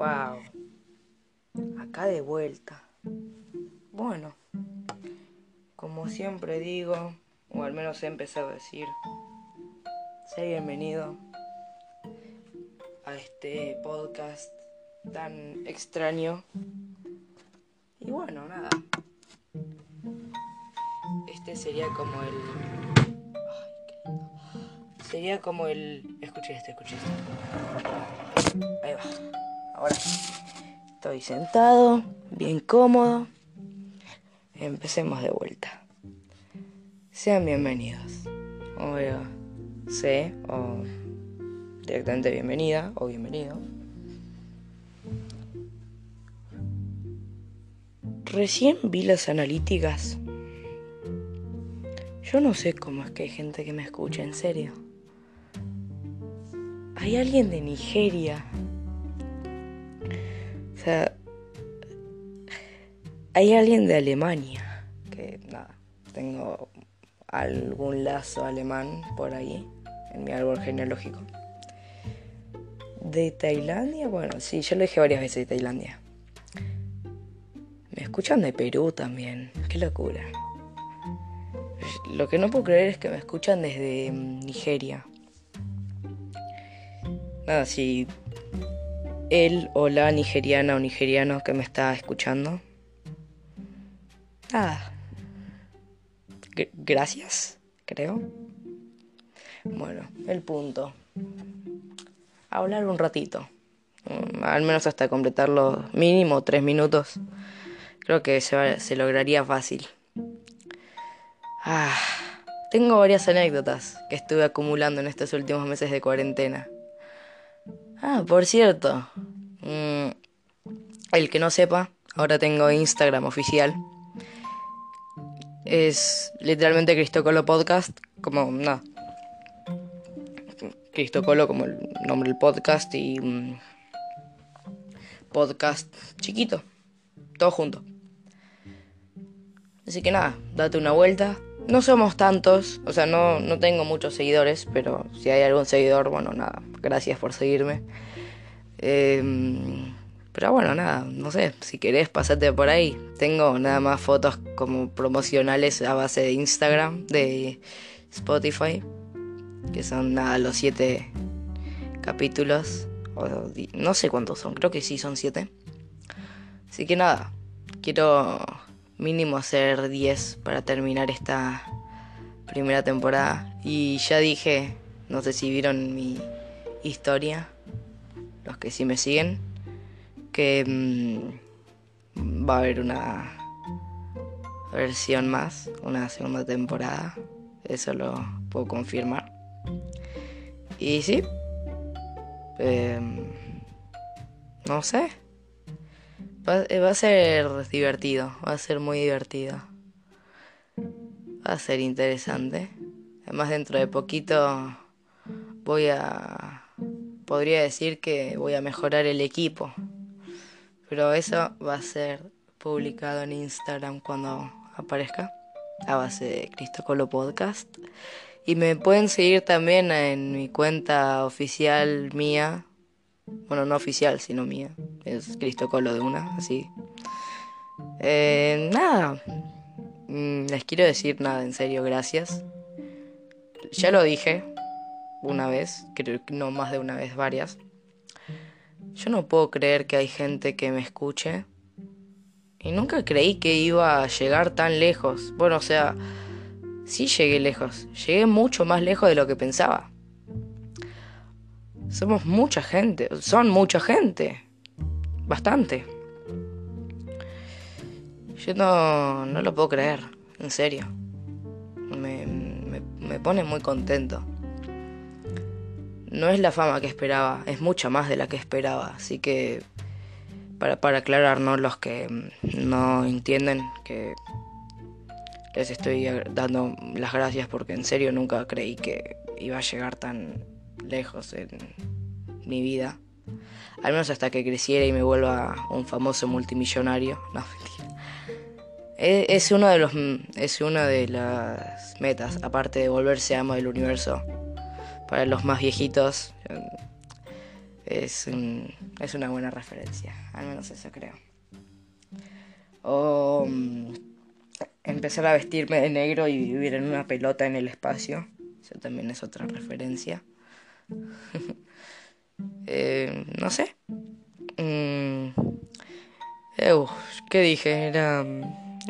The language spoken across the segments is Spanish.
Wow. Acá de vuelta. Bueno, como siempre digo, o al menos he empezado a decir, sé bienvenido a este podcast tan extraño. Y bueno, nada. Este sería como el. Ay, qué lindo. Sería como el. Escuché esto, escuché esto. Ahí va. Ahora estoy sentado, bien cómodo. Empecemos de vuelta. Sean bienvenidos. O sé, o directamente bienvenida o bienvenido. Recién vi las analíticas. Yo no sé cómo es que hay gente que me escucha, en serio. Hay alguien de Nigeria. O sea, hay alguien de Alemania. Que nada, tengo algún lazo alemán por ahí, en mi árbol genealógico. De Tailandia, bueno, sí, yo lo dije varias veces de Tailandia. Me escuchan de Perú también, qué locura. Lo que no puedo creer es que me escuchan desde mm, Nigeria. Nada, si él o la nigeriana o nigeriano que me está escuchando. Nada. G- gracias, creo. Bueno, el punto. Hablar un ratito. Mm, Al menos hasta completarlo mínimo tres minutos. Creo que se, se lograría fácil. Ah, tengo varias anécdotas que estuve acumulando en estos últimos meses de cuarentena. Ah, por cierto, el que no sepa, ahora tengo Instagram oficial. Es literalmente Cristocolo Podcast, como nada. Cristocolo como el nombre del podcast y podcast chiquito, todo junto. Así que nada, date una vuelta. No somos tantos, o sea, no, no tengo muchos seguidores, pero si hay algún seguidor, bueno, nada, gracias por seguirme. Em, pero bueno, nada, no sé, si querés pasarte por ahí. Tengo nada más fotos como promocionales a base de Instagram, de Spotify, que son nada, los siete capítulos. No sé cuántos son, creo que sí son siete. Así que nada, quiero mínimo hacer 10 para terminar esta primera temporada. Y ya dije, no sé si vieron mi historia, los que sí me siguen, que mm, va a haber una versión más, una segunda temporada. Eso lo puedo confirmar. Y sí, em, no sé. Va, eh, va a ser divertido, va a ser muy divertido. Va a ser interesante. Además dentro de poquito voy a... Podría decir que voy a mejorar el equipo. Pero eso va a ser publicado en Instagram cuando aparezca. A base de Cristocolo Podcast. Y me pueden seguir también en mi cuenta oficial mía. Bueno, no oficial, sino mía. Es Cristocolo de una, así. Eh, nada. Mm, Les quiero decir nada, en serio, gracias. Ya lo dije una vez, creo que no más de una vez, varias. Yo no puedo creer que hay gente que me escuche. Y nunca creí que iba a llegar tan lejos. Bueno, o sea, sí llegué lejos. Llegué mucho más lejos de lo que pensaba. Somos mucha gente. Son mucha gente. Bastante. Yo no, no lo puedo creer. En serio. Me, me, me pone muy contento. No es la fama que esperaba, es mucha más de la que esperaba. Así que, para, para aclararnos los que mm, no entienden, que les estoy dando las gracias porque en serio nunca creí que iba a llegar tan lejos en mi vida. Al menos hasta que creciera y me vuelva un famoso multimillonario. No, mentira. E- Es uno de los es una de las metas, aparte de volverse amo del universo para los más viejitos. es, es una buena referencia, al menos eso creo. O mm, empezar a vestirme de negro y vivir en una pelota en el espacio, eso también es otra referencia. Eh, no sé. Mm, ¿Qué dije? Era...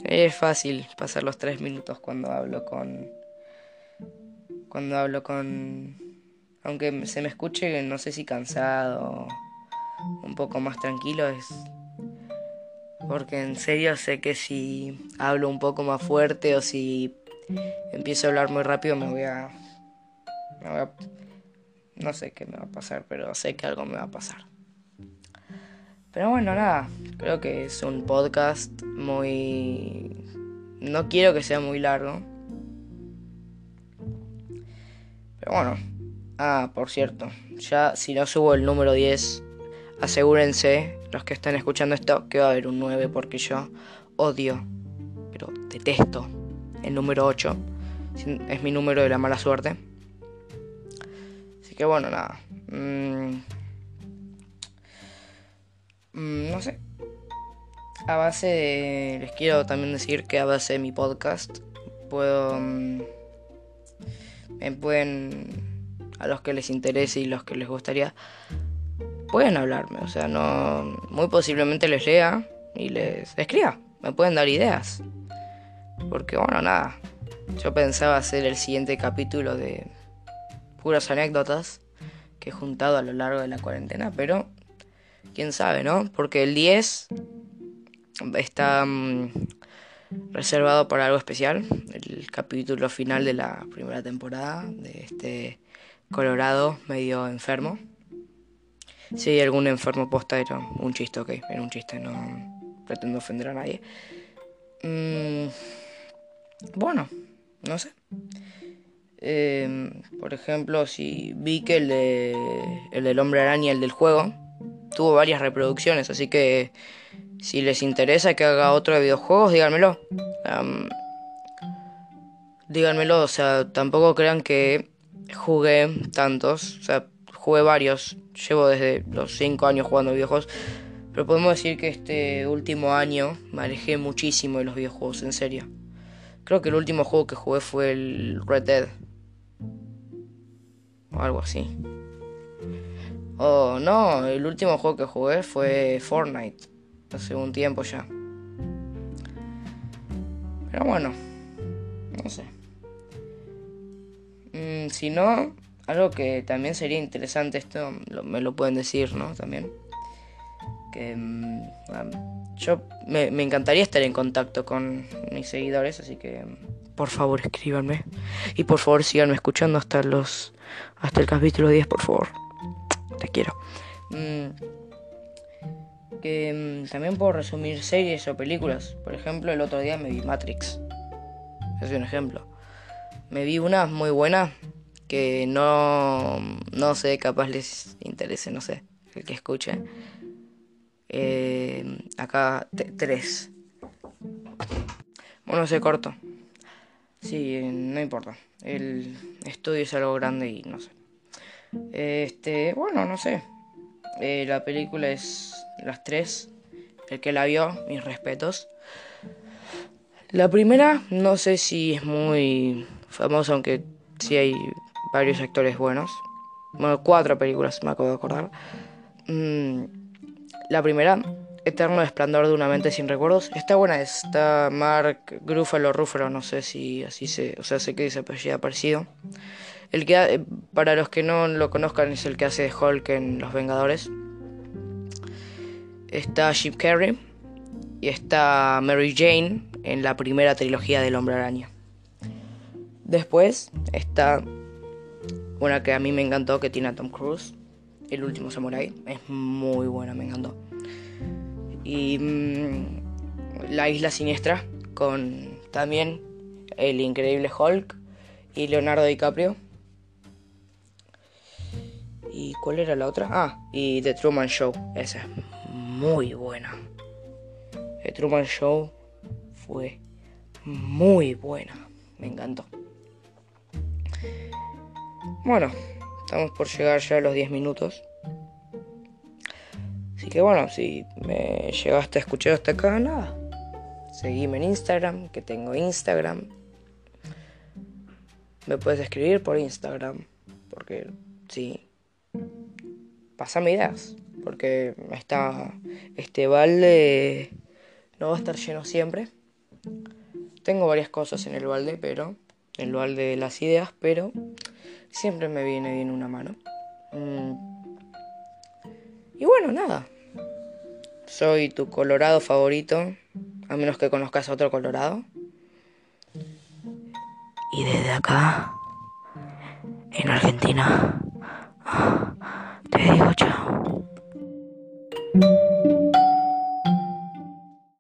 Es fácil pasar los tres minutos cuando hablo con... Cuando hablo con... Aunque se me escuche, no sé si cansado, un poco más tranquilo, es... Porque en serio sé que si hablo un poco más fuerte o si empiezo a hablar muy rápido me voy a... Me voy a no sé qué me va a pasar, pero sé que algo me va a pasar. Pero bueno, nada, creo que es un podcast muy... No quiero que sea muy largo. Pero bueno. Ah, por cierto, ya si no subo el número 10, asegúrense, los que están escuchando esto, que va a haber un 9 porque yo odio, pero detesto el número 8. Es mi número de la mala suerte. Así que bueno, nada. Mm, Mm, no sé. A base de... Les quiero también decir que a base de mi podcast puedo... Mm, me pueden... A los que les interese y los que les gustaría, pueden hablarme. O sea, no... Muy posiblemente les lea y les escriba. Me pueden dar ideas. Porque bueno, nada. Yo pensaba hacer el siguiente capítulo de puras anécdotas que he juntado a lo largo de la cuarentena, pero quién sabe, ¿no? Porque el 10 está mm, reservado para algo especial, el capítulo final de la primera temporada de este Colorado medio enfermo. Si hay algún enfermo posta era un chiste, ok, era un chiste, no pretendo ofender a nadie. Mm, bueno, no sé. Em, por ejemplo, si vi que el, de, el del hombre araña, el del juego, tuvo varias reproducciones, así que si les interesa que haga otro de videojuegos, díganmelo. díganmelo, o sea, tampoco crean que jugué tantos, o sea, jugué varios, llevo desde los 5 años jugando videojuegos, pero podemos decir que este último año me alejé muchísimo de los videojuegos, en serio. Creo que el último juego que jugué fue el Red Dead. O algo así. Oh, no, el último juego que jugué fue Fortnite. Hace un tiempo ya. Pero bueno, no sé. Mm, si no, algo que también sería interesante, esto me lo pueden decir, ¿no? También. Que mm, yo me, encantaría estar en contacto con mis seguidores, así que por favor escríbanme. Y por favor síganme escuchando hasta los. hasta el capítulo 10, por favor te quiero. Mm, que mm, también puedo resumir series o películas. Por ejemplo, el otro día me vi Matrix. Es un ejemplo. Me vi una muy buena que no, no sé, capaz les interese, no sé, el que escuche. Eh, acá tres. Bueno, se corto. Sí, no importa. El estudio es algo grande y no sé. Este, bueno, no sé. Eh, la película es las tres. El que la vio, mis respetos. La primera, no sé si es muy famosa, aunque sí hay varios actores buenos. Bueno, cuatro películas, me acabo de acordar. Mm, la primera, Eterno Esplendor de una mente sin recuerdos. Está buena, está Mark Gruffalo Ruffalo, no sé si así se. O sea, sé que dice apellido parecido. El que, eh, para los que no lo conozcan, es el que hace de Hulk en Los Vengadores. Está Jim Carrey y está Mary Jane en la primera trilogía del Hombre Araña. Después está una que a mí me encantó, que tiene Tom Cruise, El último Samurai. Es muy buena, me encantó. Y mm, La Isla Siniestra, con también el increíble Hulk y Leonardo DiCaprio. ¿Y cuál era la otra? Ah, y The Truman Show. Esa es muy buena. The Truman Show fue muy buena. Me encantó. Bueno, estamos por llegar ya a los 10 minutos. Así que bueno, si me llegaste a escuchar hasta acá, nada. Seguime en Instagram, que tengo Instagram. Me puedes escribir por Instagram, porque sí. Pásame ideas, porque está este balde no va a estar lleno siempre. Tengo varias cosas en el balde, pero el balde de las ideas, pero siempre me viene bien una mano. Mm. Y bueno, nada. Soy tu colorado favorito, a menos que conozcas a otro colorado. Y desde acá, en Argentina, te digo chao.